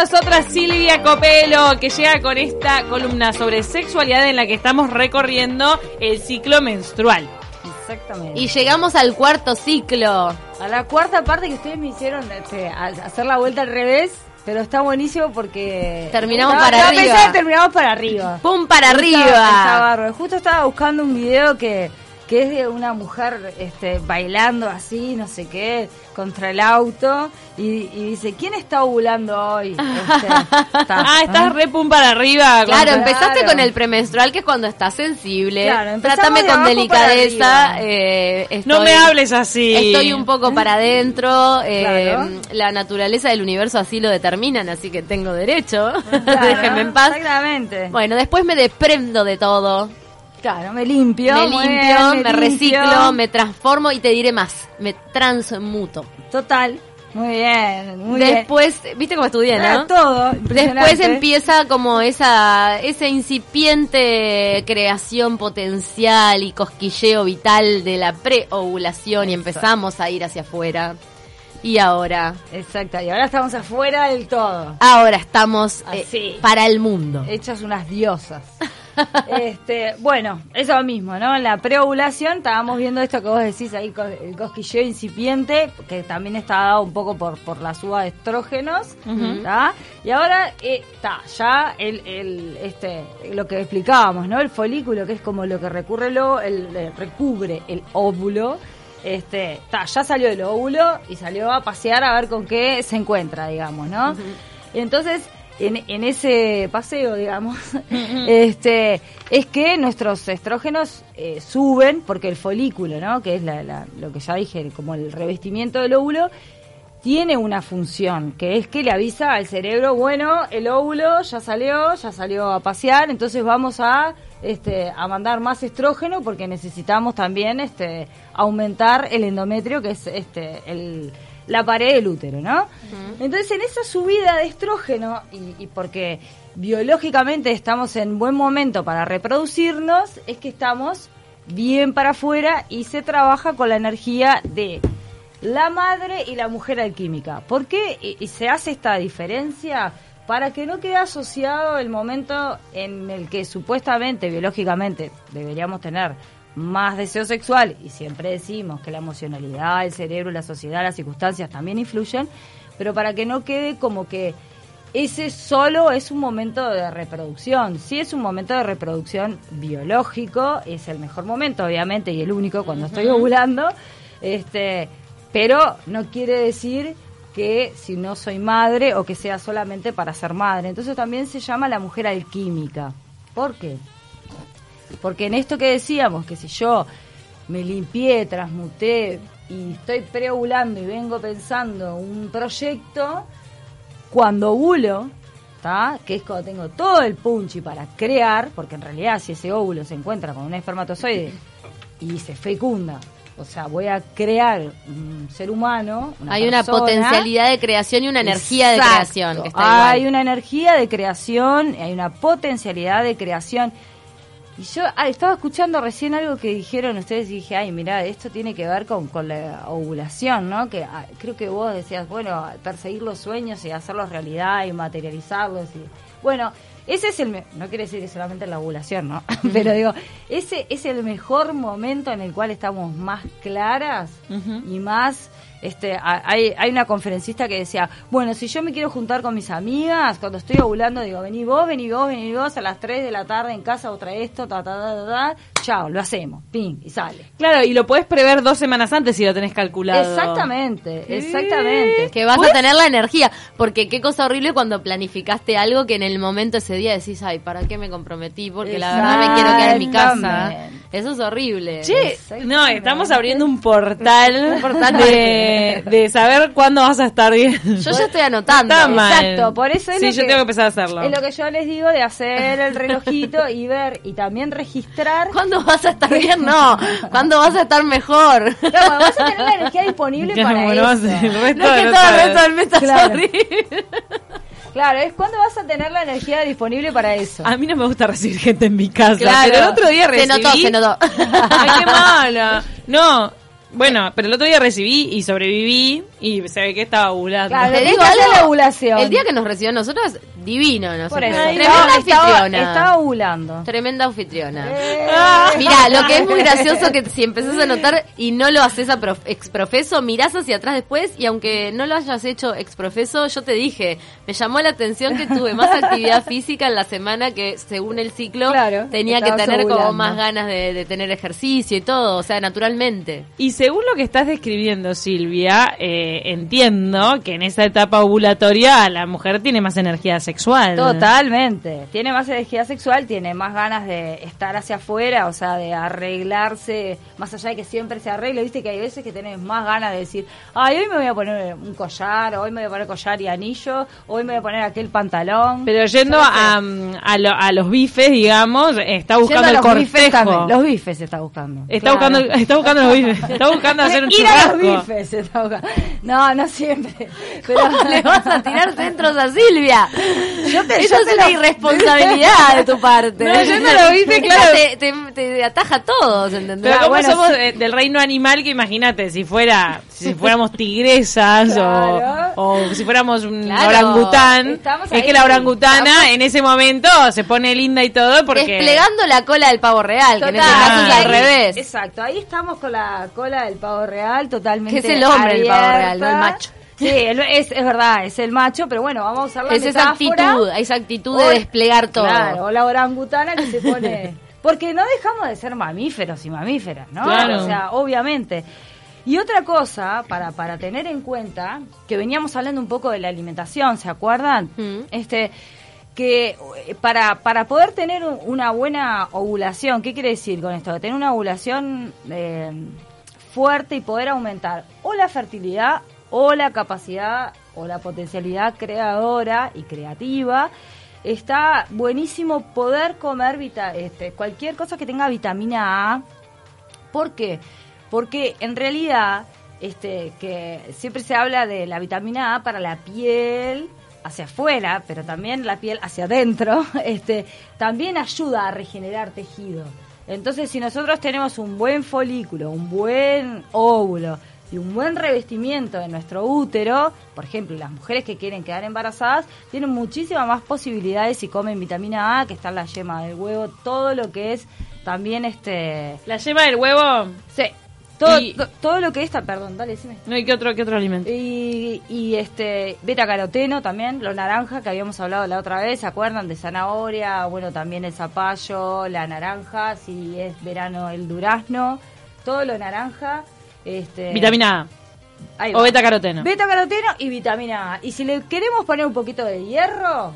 nosotras Silvia Copelo, que llega con esta columna sobre sexualidad en la que estamos recorriendo el ciclo menstrual. Exactamente. Y llegamos al cuarto ciclo. a la cuarta parte que ustedes me hicieron este, hacer la vuelta al revés, pero está buenísimo porque... Terminamos Estaba- para estaba arriba. terminamos para arriba. ¡Pum para está arriba! bárbaro. Justo estaba buscando un video que, que es de una mujer este, bailando así, no sé qué, contra el auto y, y dice, ¿quién está ovulando hoy? Este, está, Ah, estás ¿eh? re pum para arriba. Claro, Claro. empezaste con el premenstrual, que es cuando estás sensible. Claro, Trátame de con delicadeza. eh, No me hables así. Estoy un poco para adentro. eh, Claro. La naturaleza del universo así lo determinan, así que tengo derecho. Déjenme en paz. Exactamente. Bueno, después me desprendo de todo. Claro, me limpio. me limpio, bien, me, limpio. reciclo, me transformo y te diré más. Me transmuto. Total. Muy bien, muy bien. Después, viste cómo estudié, Ah, ¿no? todo. Después empieza como esa, esa incipiente creación potencial y cosquilleo vital de la preovulación y empezamos a ir hacia afuera. Y ahora, Exacto, y ahora estamos afuera del todo. ahora estamos eh, para el mundo. Hechas unas diosas. este, bueno, eso mismo, ¿no? En la preovulación estábamos viendo esto que vos decís ahí, el cosquilleo incipiente, que también está dado un poco por, por la suba de estrógenos, ¿tá? Y ahora está ya el, el, este, lo que explicábamos, ¿no? El folículo, que es como lo que recurre el, o- el- eh, recubre el óvulo. Este, ta, ya salió el óvulo y salió a pasear a ver con qué se encuentra, digamos, ¿no? Entonces, en, en ese paseo, digamos, este, es que nuestros estrógenos eh, suben porque el folículo, ¿no? Que es la, la- lo que ya dije, como el revestimiento del óvulo, tiene una función, que es que le avisa al cerebro, bueno, el óvulo ya salió, ya salió a pasear, entonces vamos a este a mandar más estrógeno porque necesitamos también este aumentar el endometrio, que es este el la pared del útero, ¿no? Entonces, en esa subida de estrógeno, y, y porque biológicamente estamos en buen momento para reproducirnos, es que estamos bien para afuera y se trabaja con la energía de la madre y la mujer alquímica. ¿Por qué y- y se hace esta diferencia? Para que no quede asociado el momento en el que supuestamente, biológicamente, deberíamos tener más deseo sexual, y siempre decimos que la emocionalidad, el cerebro, la sociedad, las circunstancias también influyen, pero para que no quede como que ese solo es un momento de reproducción. Si es un momento de reproducción biológico, es el mejor momento, obviamente, y el único cuando estoy ovulando. Este, pero no quiere decir que si no soy madre o que sea solamente para ser madre. Entonces también se llama la mujer alquímica. ¿Por qué? Porque en esto que decíamos, que si yo me limpié, transmuté y estoy preovulando y vengo pensando un proyecto, cuando ovulo, ¿tá? que es cuando tengo todo el punchi para crear, porque en realidad si ese óvulo se encuentra con un espermatozoide y se fecunda, o sea, voy a crear un ser humano, una Hay una potencialidad de creación y una energía de creación. Que está hay igual. una energía de creación, hay una potencialidad de creación. Y yo ah, estaba escuchando recién algo que dijeron ustedes y dije, ay, mira, esto tiene que ver con, con la ovulación, ¿no? Que ah, creo que vos decías, bueno, perseguir los sueños y hacerlos realidad y materializarlos. Y, bueno, ese es el... me- No quiere decir que solamente la ovulación, ¿no? Pero digo, ese es el mejor momento en el cual estamos más claras y más... Este, hay, hay una conferencista que decía, bueno, si yo me quiero juntar con mis amigas, cuando estoy ovulando, digo, vení vos, vení vos, vení vos, a las 3 de la tarde en casa, otra esto, ta, ta, ta, ta, chao, lo hacemos, ping, y sale. Claro, y lo puedes prever dos semanas antes si lo tenés calculado. Exactamente, exactamente. que vas a tener la energía. Porque qué cosa horrible cuando planificaste algo que en el momento ese día decís, ay, ¿para qué me comprometí? Porque la verdad me quiero quedar en mi casa. Eso es horrible. Che, no, estamos abriendo un portal, Un portal de, de saber cuándo vas a estar bien. Yo ya estoy anotando. Está mal. Exacto, por eso es Sí, lo yo que, tengo que empezar a hacerlo. Es lo que yo les digo de hacer el relojito y ver y también registrar. ¿Cuándo vas a estar bien? No. ¿Cuándo vas a estar mejor? No, cuando vas a tener la energía disponible Claro, para bueno, eso. el resto No es que todo el resto del mes Claro. horrible. Claro, es cuando vas a tener la energía disponible para eso. A mí no me gusta recibir gente en mi casa, Claro. pero el otro día Se recibí... notó, se notó. Ay, qué mala. No, Bueno, pero el otro día recibí y sobreviví y se ve que estaba ovulando. Claro, Te digo algo, la ovulación. El día que nos recibió a nosotros, divino. ¿no? Por eso, Tremenda estaba, anfitriona. estaba, estaba ovulando. Tremenda anfitriona. Eh. Mira, lo que es muy gracioso que si empezás a notar y no lo haces a prof- exprofeso, mirás hacia atrás después y aunque no lo hayas hecho exprofeso, yo te dije, me llamó la atención que tuve más actividad física en la semana que según el ciclo Claro, tenía que tener como más ganas de, de tener ejercicio y todo, o sea, naturalmente. Y según lo que estás describiendo, Silvia, eh, entiendo que en esa etapa ovulatoria la mujer tiene más energía sexual. Totalmente. Tiene más energía sexual, tiene más ganas de estar hacia afuera, o sea, de arreglarse, más allá de que siempre se arregle. Viste que hay veces que tenés más ganas de decir, ay, hoy me voy a poner un collar, hoy me voy a poner collar y anillo, hoy me voy a poner aquel pantalón. Pero yendo a, a, lo- a los bifes, digamos, está buscando Yendo a el los bifes cortejo. también. Los bifes está buscando. Está, Claro. buscando, está buscando los bifes. Está buscando hacer un Ir a los churrasco. bifes está buscando. No, no siempre. Pero Le vas a tirar centros a Silvia. Yo te- Eso yo es te una lo- irresponsabilidad de tu parte. No, yo no lo viste, claro. Te, te, te ataja a todos, ¿entendés? Pero Ah, como bueno, somos sí. del reino animal, que imagínate, si fuera, si fuéramos tigresas Claro. o, o si fuéramos un Claro. orangután, Estamos es que la orangutana Estamos- en ese momento se pone linda y todo porque... Desplegando la cola del pavo real, que en este Total. es al revés. Exacto, ahí estamos con la cola del pavo real totalmente. Que es el hombre el pavo abierta. real, no el macho. Sí, el- es, es verdad, es el macho, pero bueno, vamos a usar la Es esa actitud, esa actitud de O- desplegar todo. Claro, o la orangutana que se pone. Porque no dejamos de ser mamíferos y mamíferas, ¿no? Claro. O sea, obviamente. Y otra cosa, para, para tener en cuenta, que veníamos hablando un poco de la alimentación, ¿se acuerdan? Mm. Este que eh, para, para poder tener un- una buena ovulación, ¿qué quiere decir con esto? Tener una ovulación eh, fuerte y poder aumentar o la fertilidad o la capacidad o la potencialidad creadora y creativa. Está buenísimo poder comer vita- este, cualquier cosa que tenga vitamina A. ¿Por qué? Porque en realidad, este, que siempre se habla de la vitamina A para la piel hacia afuera, pero también la piel hacia adentro, este, también ayuda a regenerar tejido. Entonces, si nosotros tenemos un buen folículo, un buen óvulo y un buen revestimiento de nuestro útero, por ejemplo, las mujeres que quieren quedar embarazadas tienen muchísimas más posibilidades si comen vitamina A, que está en la yema del huevo, todo lo que es también este La yema del huevo, Sí. Todo, Y- to- todo lo que está, perdón, dale, decime. no hay que otro, que otro alimento. Y, y este beta caroteno también, lo naranja que habíamos hablado la otra vez, ¿se acuerdan? De zanahoria, bueno, también el zapallo, la naranja, si es verano el durazno, todo lo naranja. Este, Vitamina ahí A va. o beta caroteno. Beta caroteno y vitamina A. Y si le queremos poner un poquito de hierro,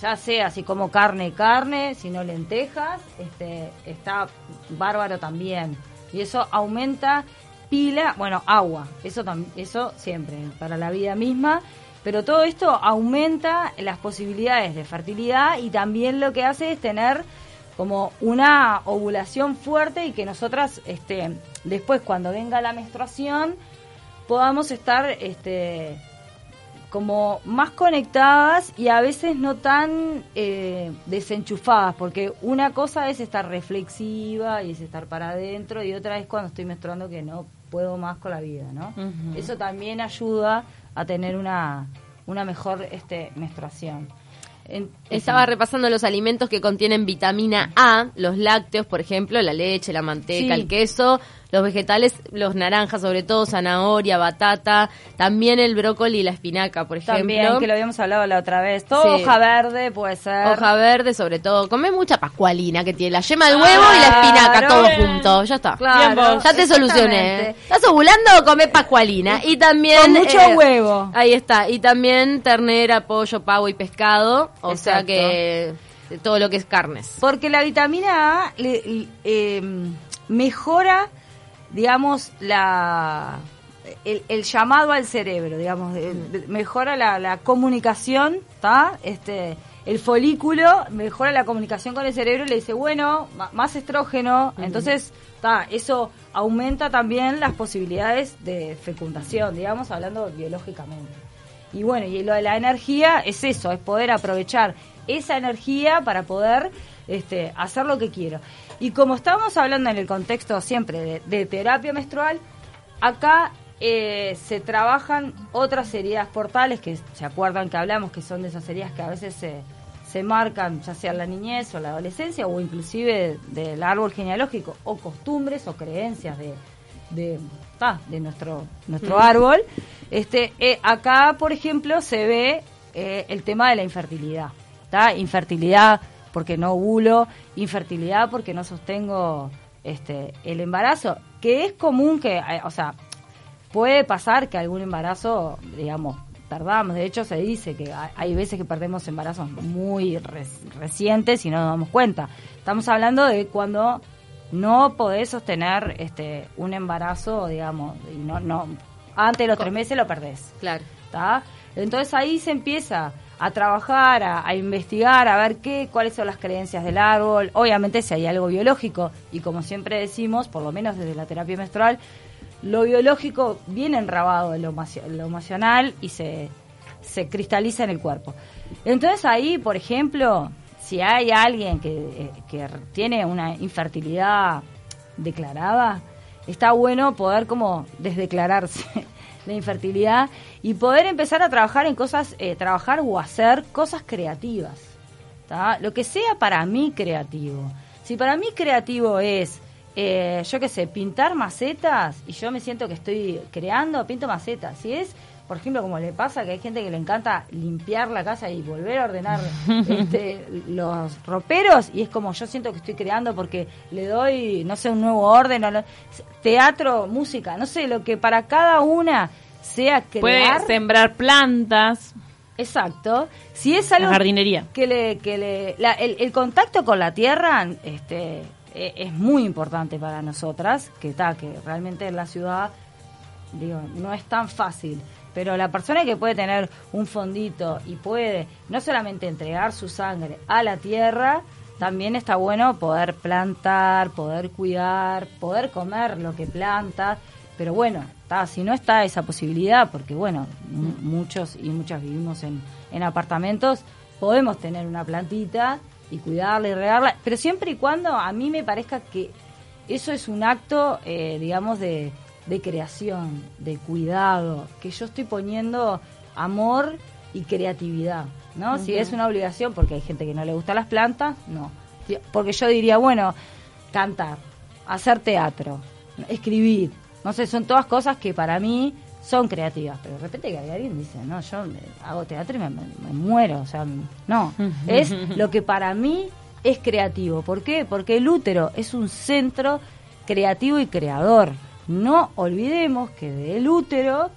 ya sea así como carne, carne, si no lentejas, este, está bárbaro también. Y eso aumenta pila, bueno, agua, eso, eso siempre, para la vida misma. Pero todo esto aumenta las posibilidades de fertilidad y también lo que hace es tener como una ovulación fuerte y que nosotras este, después cuando venga la menstruación podamos estar este, como más conectadas y a veces no tan eh, desenchufadas, porque una cosa es estar reflexiva y es estar para adentro y otra es cuando estoy menstruando que no puedo más con la vida, ¿no? Eso también ayuda a tener una, una mejor este, menstruación. En- Estaba repasando los alimentos que contienen vitamina A, los lácteos, por ejemplo, la leche, la manteca, Sí. el queso, los vegetales, los naranjas, sobre todo zanahoria, batata, también el brócoli y la espinaca, por ejemplo. También, que lo habíamos hablado la otra vez. Todo Sí. hoja verde puede ser. Hoja verde, sobre todo. Come mucha pascualina que tiene la yema del huevo y la espinaca, Claro. todo junto. Ya está. Claro. Ya te solucioné. exactamente. ¿Estás ovulando o come pascualina? Y también... Con mucho huevo. Ahí está. Y también ternera, pollo, pavo y pescado. O sea que eh, todo lo que es carnes. Porque la vitamina A le- le- eh, mejora, digamos, la el, el llamado al cerebro, digamos, de- mejora la, la comunicación, ¿está? Este, el folículo mejora la comunicación con el cerebro y le dice, bueno, más estrógeno, entonces, está, eso aumenta también las posibilidades de fecundación, digamos, hablando biológicamente. Y bueno, y lo de la energía es eso, es poder aprovechar esa energía para poder este, hacer lo que quiero. Y como estábamos hablando en el contexto siempre de, de terapia menstrual, acá eh, se trabajan otras heridas portales que se acuerdan que hablamos que son de esas heridas que a veces se, se marcan ya sea en la niñez o la adolescencia o inclusive del árbol genealógico o costumbres o creencias de, de, ah, de nuestro nuestro árbol este eh, acá por ejemplo se ve eh, el tema de la infertilidad ¿tá? infertilidad porque no ovulo infertilidad porque no sostengo este el embarazo que es común que eh, o sea puede pasar que algún embarazo, digamos, tardamos. De hecho, se dice que hay- veces que perdemos embarazos muy recientes y no nos damos cuenta. Estamos hablando de cuando no podés sostener este un embarazo, digamos, y no, no antes de los tres meses lo perdés. Claro. ¿tá? Entonces ahí se empieza a trabajar, a, investigar, a ver qué, cuáles son las creencias del árbol. Obviamente si hay algo biológico y como siempre decimos, por lo menos desde la terapia menstrual, lo biológico viene enrabado en lo, lo emocional y se, se cristaliza en el cuerpo. Entonces ahí, por ejemplo, si hay alguien que, eh, que tiene una infertilidad declarada, está bueno poder como desdeclararse la infertilidad y poder empezar a trabajar en cosas, eh, trabajar o hacer cosas creativas. Lo que sea para mí creativo. Si para mí creativo es, eh, yo qué sé, pintar macetas y yo me siento que estoy creando, pinto macetas. Si es, por ejemplo, como le pasa que hay gente que le encanta limpiar la casa y volver a ordenar este, los roperos y es como yo siento que estoy creando porque le doy, no sé, un nuevo orden, o lo- teatro, música, no sé, lo que para cada una sea crear. Puede sembrar plantas, Exacto. Si es la algo jardinería. que le, que le, la- el, el contacto con la tierra este, e- es muy importante para nosotras, que está, que realmente en la ciudad, digo, no es tan fácil. Pero la persona que puede tener un fondito y puede no solamente entregar su sangre a la tierra, también está bueno poder plantar, poder cuidar, poder comer lo que planta. Pero bueno, está, si no está esa posibilidad, porque bueno, mu- muchos y muchas vivimos en, en apartamentos, podemos tener una plantita y cuidarla y regarla, pero siempre y cuando a mí me parezca que eso es un acto, eh, digamos, de, de creación, de cuidado, que yo estoy poniendo amor y creatividad, ¿no? Si es una obligación, porque hay gente que no le gusta las plantas, no. Porque yo diría, bueno, cantar, hacer teatro, escribir, no sé, son todas cosas que para mí son creativas, pero de repente que alguien dice, no, yo hago teatro y me, me- me muero, o sea, no, es lo que para mí es creativo. ¿Por qué? Porque el útero es un centro creativo y creador. No olvidemos que del útero,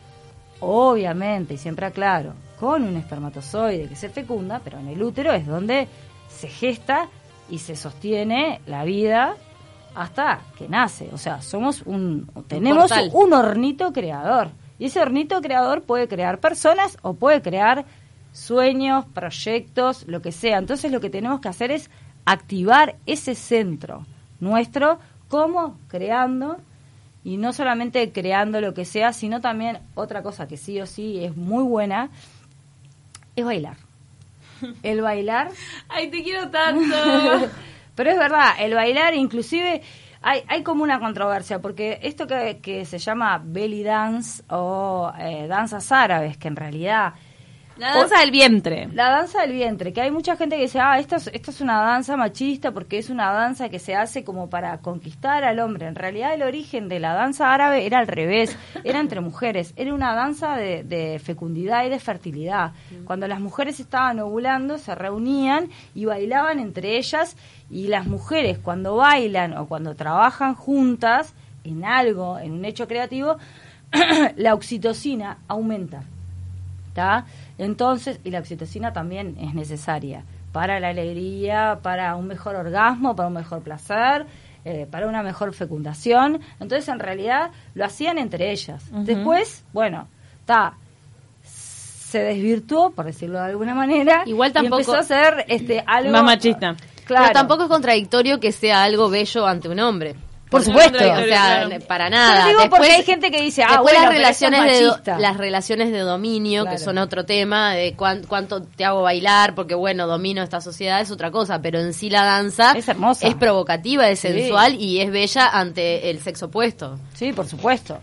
obviamente, y siempre aclaro, con un espermatozoide que se fecunda, pero en el útero es donde se gesta y se sostiene la vida hasta que nace. O sea, somos un tenemos portal. un hornito creador. Y ese hornito creador puede crear personas o puede crear sueños, proyectos, lo que sea. Entonces lo que tenemos que hacer es activar ese centro nuestro como creando y no solamente creando lo que sea, sino también otra cosa que sí o sí es muy buena, es bailar. El bailar Ay, te quiero tanto. pero es verdad, el bailar inclusive hay, hay como una controversia, porque esto que, que se llama belly dance o eh, danzas árabes, que en realidad... La danza del vientre. La danza del vientre, que hay mucha gente que dice, ah, esto es, esto es una danza machista porque es una danza que se hace como para conquistar al hombre. En realidad el origen de la danza árabe era al revés, era entre mujeres, era una danza de, de fecundidad y de fertilidad. Cuando las mujeres estaban ovulando, se reunían y bailaban entre ellas y las mujeres cuando bailan o cuando trabajan juntas en algo, en un hecho creativo, la oxitocina aumenta. ¿Tá? Entonces, y la oxitocina también es necesaria para la alegría, para un mejor orgasmo, para un mejor placer, eh, para una mejor fecundación. Entonces, en realidad, lo hacían entre ellas. Después, bueno, está se desvirtuó, por decirlo de alguna manera, Igual y tampoco- empezó a ser este, algo... Más machista. Claro. Pero tampoco es contradictorio que sea algo bello ante un hombre. Por supuesto. es O sea, claro. para nada. Yo digo porque Después- hay gente que dice, ah, Después bueno, las pero eso es relaciones de do- las relaciones de dominio que son otro tema de cuán- cuánto te hago bailar porque bueno domino esta sociedad es otra cosa pero en sí la danza Es hermosa. es provocativa es Sí. sensual y es bella ante el sexo opuesto Sí, por supuesto.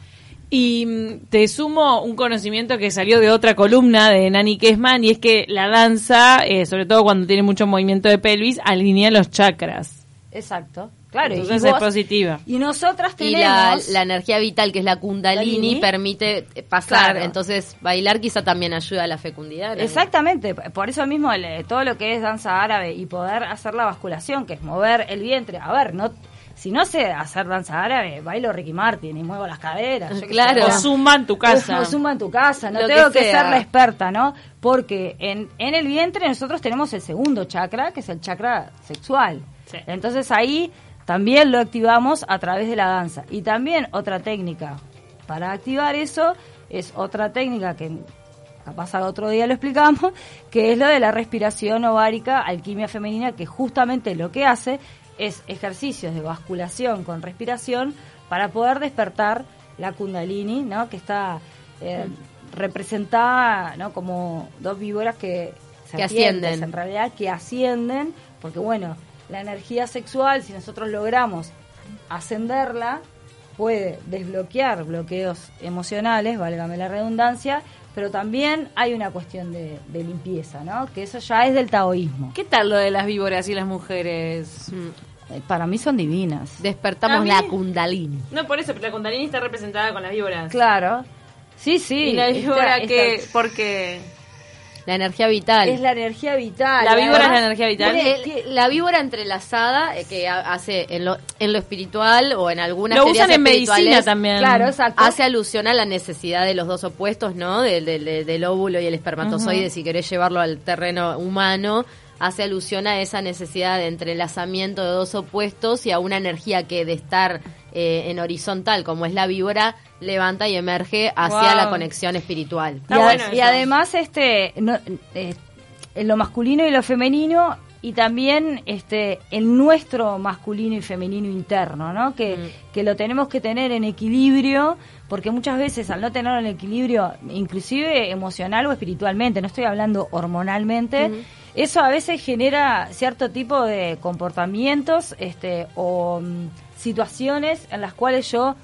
Y mm, te sumo un conocimiento que salió de otra columna de Nani Kesman y es que la danza, eh, sobre todo cuando tiene mucho movimiento de pelvis, alinea los chakras. Exacto. Claro, Entonces y es positiva. Y nosotras Y tenemos... la, la energía vital, que es la kundalini, Kundalini. permite eh, pasar. Claro. Entonces, bailar quizá también ayuda a la fecundidad. ¿no? Exactamente, por eso mismo el- todo lo que es danza árabe y poder hacer la basculación, que es mover el vientre. A ver, no si no sé hacer danza árabe, bailo Ricky Martin y muevo las caderas. Claro. O zumba en tu casa. O zumba en tu casa, no Lo tengo que ser la experta, ¿no? Porque en, en el vientre nosotros tenemos el segundo chakra, que es el chakra sexual. Sí. Entonces ahí también lo activamos a través de la danza. Y también otra técnica para activar eso es otra técnica que capaz al otro día lo explicamos, que es lo de la respiración ovárica, alquimia femenina, que justamente lo que hace es ejercicios de basculación con respiración para poder despertar la kundalini, ¿no? Que está eh, representada, ¿no? Como dos víboras que Que serpientes, ascienden. en realidad que ascienden, porque bueno, la energía sexual, si nosotros logramos ascenderla, puede desbloquear bloqueos emocionales, válgame la redundancia, pero también hay una cuestión de, de limpieza, ¿no? Que eso ya es del taoísmo. ¿Qué tal lo de las víboras y las mujeres? Mm. Eh, Para mí son divinas. Despertamos mí- la kundalini. No, por eso, pero la kundalini está representada con las víboras. Claro. Sí, sí. ¿Y la esta- víbora esta- qué? Porque La energía vital. Es la energía vital. La víbora es la energía vital. El- la víbora entrelazada eh, que ha- hace en lo, en lo espiritual o en algunas lo usan en medicina espirituales, también. Claro, exacto. Hace alusión a la necesidad de los dos opuestos, ¿no? Del, del, del- del óvulo y el espermatozoide, si querés llevarlo al terreno humano. Hace alusión a esa necesidad de entrelazamiento de dos opuestos y a una energía que de estar eh, en horizontal, como es la víbora, levanta y emerge hacia Wow. la conexión espiritual. Y, Está a- bueno y además, este, no, eh, en lo masculino y lo femenino, y también este, el nuestro masculino y femenino interno, ¿no? Que, Mm. que lo tenemos que tener en equilibrio, porque muchas veces al no tenerlo en equilibrio, inclusive emocional o espiritualmente, no estoy hablando hormonalmente, eso a veces genera cierto tipo de comportamientos este, o mm, situaciones en las cuales yo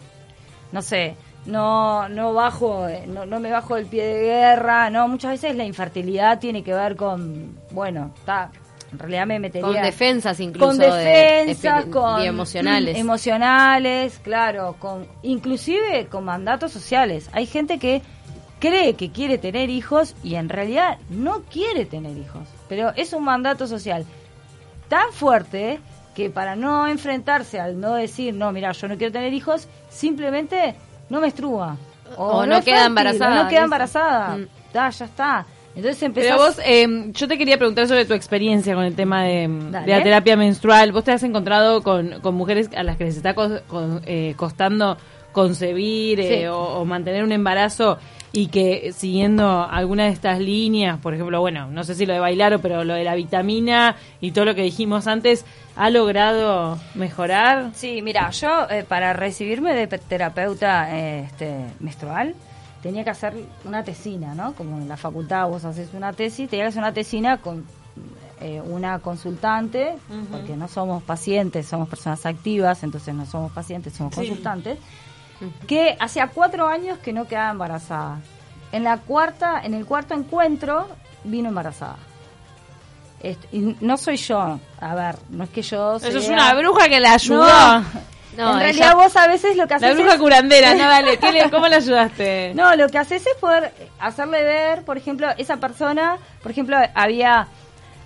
no sé, no, no bajo, eh, no, no me bajo del pie de guerra, no, muchas veces la infertilidad tiene que ver con, bueno, está, en realidad me metería Con defensas incluso con de- defensas, espe- con y emocionales. mm, emocionales, claro, con inclusive con mandatos sociales. Hay gente que cree que quiere tener hijos y en realidad no quiere tener hijos, pero es un mandato social tan fuerte que para no enfrentarse al no decir, no, mira, yo no quiero tener hijos, simplemente no menstrua. O no es queda fértil, embarazada, o no queda embarazada. Mm. Ya, ya está. Entonces empezás... Pero vos, eh, yo te quería preguntar sobre tu experiencia con el tema de, de la terapia menstrual. ¿Vos te has encontrado con, con mujeres a las que les está co- con- eh, costando concebir eh, o mantener un embarazo y que siguiendo alguna de estas líneas, por ejemplo, bueno, no sé si lo de bailar o pero lo de la vitamina y todo lo que dijimos antes, ¿ha logrado mejorar? Sí, mira, yo eh, para recibirme de pe- terapeuta eh, este, menstrual tenía que hacer una tesina, ¿no? Como en la facultad vos haces una tesis, tenía que hacer una tesina con eh, una consultante, porque no somos pacientes, somos personas activas, entonces no somos pacientes, somos Sí. consultantes, que hacía cuatro años que no quedaba embarazada. En la cuarta, en el cuarto encuentro vino embarazada. Este, y no soy yo, a ver, no es que yo Eso es sea- una bruja que la ayudó. No. No, en ella- realidad vos a veces lo que haces La bruja es- curandera, no, dale, ¿qué le- ¿cómo la ayudaste? No, lo que haces es poder hacerle ver, por ejemplo, esa persona, por ejemplo, había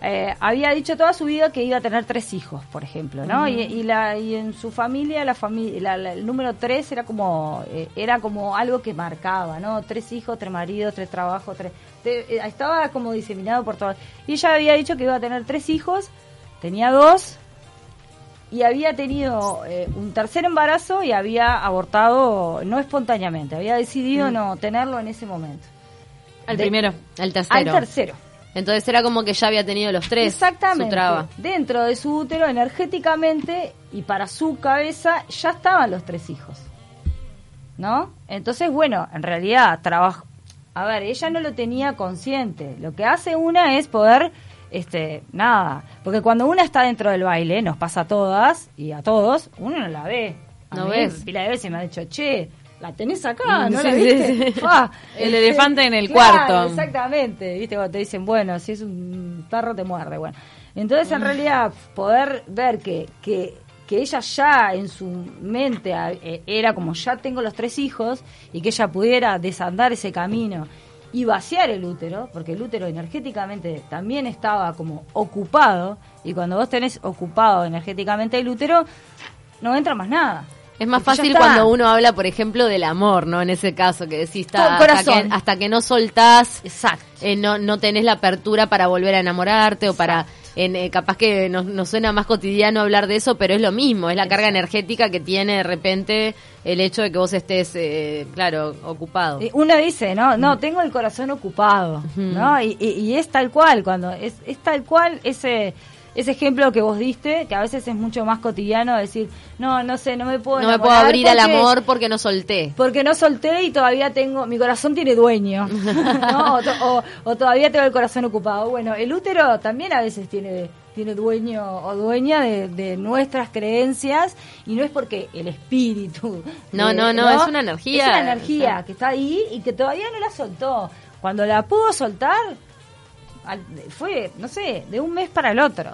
eh, había dicho toda su vida que iba a tener tres hijos, por ejemplo, ¿no? y, y la y en su familia la familia el número tres era como eh, era como algo que marcaba, ¿no? Tres hijos, tres maridos, tres trabajos, tres te- eh, estaba como diseminado por todo. Y ella había dicho que iba a tener tres hijos, tenía dos y había tenido eh, un tercer embarazo y había abortado no espontáneamente, había decidido no tenerlo en ese momento. Al De- primero. El tercero. Al tercero. Entonces era como que ya había tenido los tres. Exactamente. Su traba. Dentro de su útero, energéticamente y para su cabeza, ya estaban los tres hijos. ¿No? Entonces, bueno, en realidad, trabajo. A ver, ella no lo tenía consciente. Lo que hace una es poder. Este, nada, porque cuando una está dentro del baile, nos pasa a todas y a todos, uno no la ve. A No mí, ves. Pila de veces me ha dicho, che, la tenés acá, ¿no Sí, la viste? sí. Ah, El este, elefante en el claro, cuarto. Exactamente, viste, cuando te dicen, bueno, si es un perro te muerde, bueno. Entonces, Mm. en realidad, poder ver que, que, que ella ya en su mente eh, era como, ya tengo los tres hijos, y que ella pudiera desandar ese camino y vaciar el útero, porque el útero energéticamente también estaba como ocupado, y cuando vos tenés ocupado energéticamente el útero, no entra más nada. Es más Porque fácil cuando uno habla, por ejemplo, del amor, ¿no? En ese caso, que decís, está, hasta, que, hasta que no soltás, Exacto. eh, no, no tenés la apertura para volver a enamorarte o para... En, eh, capaz que nos, nos suena más cotidiano hablar de eso, pero es lo mismo, es la carga energética que tiene de repente el hecho de que vos estés, eh, claro, ocupado. Uno dice, no, no, tengo el corazón ocupado, ¿no? Y, y- y es tal cual, cuando es, es tal cual ese ese ejemplo que vos diste, que a veces es mucho más cotidiano decir, no, no sé, no me puedo no me puedo abrir al amor porque no solté. Porque no solté y todavía tengo, mi corazón tiene dueño, ¿no? o, to- o- o todavía tengo el corazón ocupado. Bueno, el útero también a veces tiene, tiene dueño o dueña de, de nuestras creencias y no es porque el espíritu. No, no, no, es una energía. Es una energía que está ahí y que todavía no la soltó. Cuando la pudo soltar, fue, no sé, de un mes para el otro.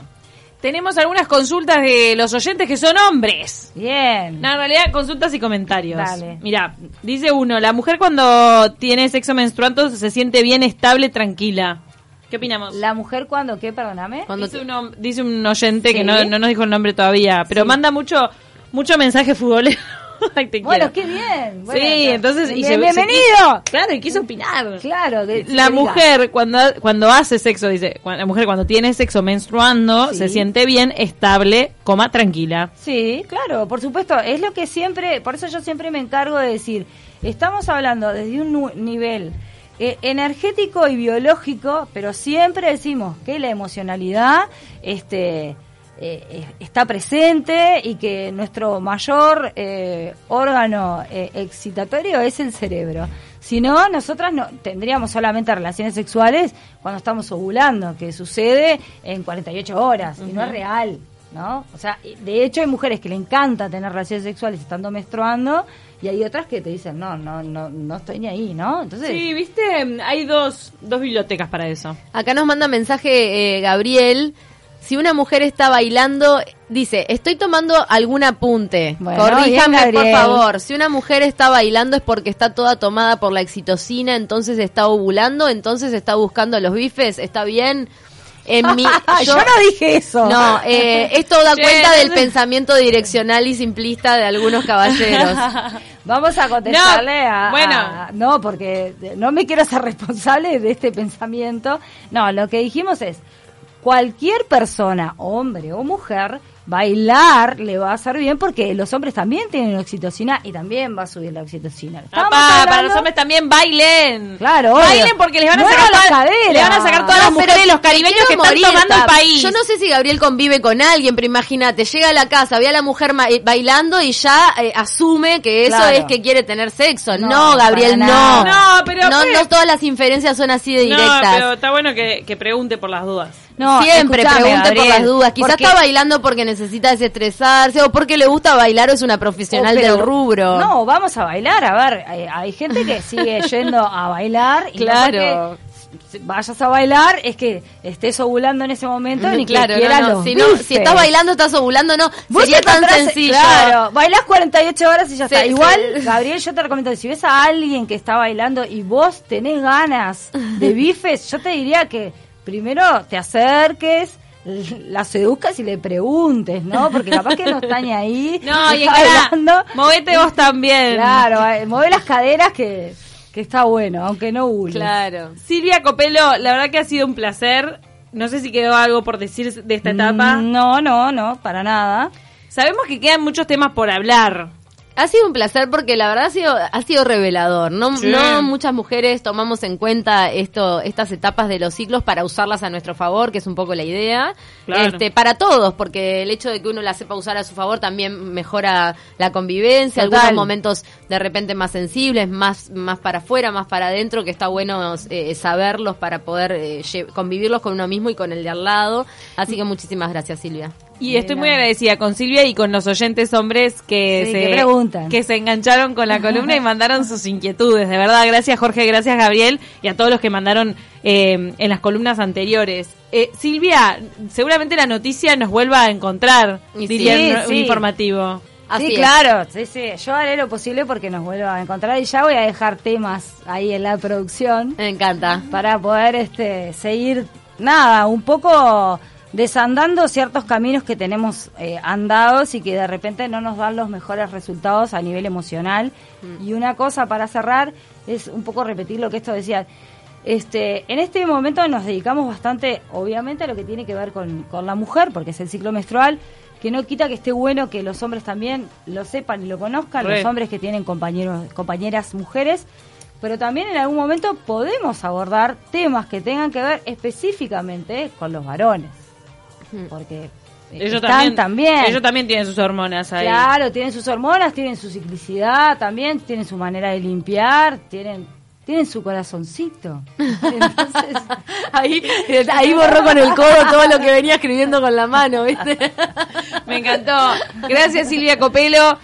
Tenemos algunas consultas de los oyentes que son hombres. Bien. No, en realidad, consultas y comentarios. Dale. Mira, dice uno, la mujer cuando tiene sexo menstruando se siente bien, estable, tranquila. ¿Qué opinamos? La mujer cuando, ¿qué? Perdóname. Cuando dice, un, dice un oyente Sí. que no, no nos dijo el nombre todavía, pero Sí. manda mucho mucho mensaje futbolero. Ay, te Bueno, quiero. qué bien. Bueno, sí, entonces... y bien- se- se- bienvenido. claro, y quiso opinar. Claro, que- La diga. mujer cuando cuando hace sexo, dice, la mujer cuando tiene sexo menstruando Sí. se siente bien, estable, coma, tranquila. Sí, claro, por supuesto. Es lo que siempre, por eso yo siempre me encargo de decir, estamos hablando desde un nivel eh, energético y biológico, pero siempre decimos que la emocionalidad este, eh, está presente y que nuestro mayor eh, órgano eh, excitatorio es el cerebro. Si no, nosotras no tendríamos solamente relaciones sexuales cuando estamos ovulando, que sucede en 48 horas y no es real. ¿no? O sea, de hecho hay mujeres que le encanta tener relaciones sexuales estando menstruando y hay otras que te dicen, no, no, no, no estoy ni ahí, ¿no? Entonces, Sí, viste, hay dos, dos bibliotecas para eso. Acá nos manda mensaje eh, Gabriel. Si una mujer está bailando, dice, estoy tomando algún apunte. Bueno, Corríjame, bien, por favor. Si una mujer está bailando es porque está toda tomada por la excitocina, entonces está ovulando, entonces está buscando los bifes. ¿Está bien? En mi, yo, no dije eso. No, eh, esto da cuenta del pensamiento direccional y simplista de algunos caballeros. Vamos a contestarle No, a, bueno. a- No, porque no me quiero hacer responsable de este pensamiento. No, lo que dijimos es, cualquier persona, hombre o mujer, bailar le va a hacer bien porque los hombres también tienen oxitocina y también va a subir la oxitocina. Papá, para los hombres también bailen. Claro, obvio. Bailen porque les van a Muevan sacar las todas- caderas. le van a sacar todas No, las mujeres los caribeños que están tomando el país. Yo no sé si Gabriel convive con alguien, pero imagínate, llega a la casa, ve a la mujer ma- eh, bailando y ya eh, asume que eso Claro. es que quiere tener sexo. No, No, Gabriel, no. No, pero- no, pero- no todas las inferencias son así de No, directas. pero está bueno que, que pregunte por las dudas. No, Siempre pregunte por Gabriel, las dudas. Quizás porque- está bailando porque necesita desestresarse o porque le gusta bailar o es una profesional Oh, pero- del rubro. No, vamos a bailar. A ver, hay, hay gente que sigue yendo a bailar. Y Claro. vayas a bailar es que estés ovulando en ese momento ni claro, que no, Si, no, si estás bailando, estás ovulando, no. Vos Sería tan sencillo. Claro, bailás 48 horas y ya Sí, está. sí. Igual, Gabriel, yo te recomiendo, si ves a alguien que está bailando y vos tenés ganas de bifes, yo te diría que primero te acerques, la seduzcas y le preguntes, ¿no? Porque capaz que no está ni ahí. No, y nada, movete vos también. Claro, eh, mueve las caderas que, que está bueno, aunque no hules. Claro. Silvia Copelo, la verdad que ha sido un placer. No sé si quedó algo por decir de esta etapa. Mm, No, no, no, para nada. Sabemos que quedan muchos temas por hablar. Ha sido un placer porque la verdad ha sido, ha sido revelador. No, Sí. no muchas mujeres tomamos en cuenta esto, estas etapas de los ciclos para usarlas a nuestro favor, que es un poco la idea. Claro. Este, para todos, porque el hecho de que uno la sepa usar a su favor también mejora la convivencia, Total. algunos momentos de repente más sensibles, más, más para afuera, más para adentro, que está bueno eh, saberlos para poder eh, convivirlos con uno mismo y con el de al lado. Así que muchísimas gracias, Silvia. Y estoy muy agradecida con Silvia y con los oyentes hombres que, Sí, se, que preguntan. que se engancharon con la columna y mandaron sus inquietudes. De verdad, gracias Jorge, gracias Gabriel y a todos los que mandaron eh, en las columnas anteriores. Eh, Silvia, seguramente la noticia nos vuelva a encontrar, Y diría sí, un- sí. informativo. Así sí, es. claro, sí, sí. Yo haré lo posible porque nos vuelva a encontrar y ya voy a dejar temas ahí en la producción Me encanta. para poder este seguir nada, un poco desandando ciertos caminos que tenemos eh, andados y que de repente no nos dan los mejores resultados a nivel emocional. Y una cosa para cerrar es un poco repetir lo que esto decía. Este, en este momento nos dedicamos bastante, obviamente, a lo que tiene que ver con, con la mujer, porque es el ciclo menstrual, que no quita que esté bueno que los hombres también lo sepan y lo conozcan, Re. los hombres que tienen compañeros, compañeras mujeres, pero también en algún momento podemos abordar temas que tengan que ver específicamente con los varones, porque eh, Ellos están también, también. ellos también tienen sus hormonas ahí. Claro, tienen sus hormonas, tienen su ciclicidad también, tienen su manera de limpiar, tienen tienen su corazoncito. Entonces, Ahí, ahí borró con el codo todo lo que venía escribiendo con la mano, ¿viste? Me encantó. Gracias Silvia Copelo.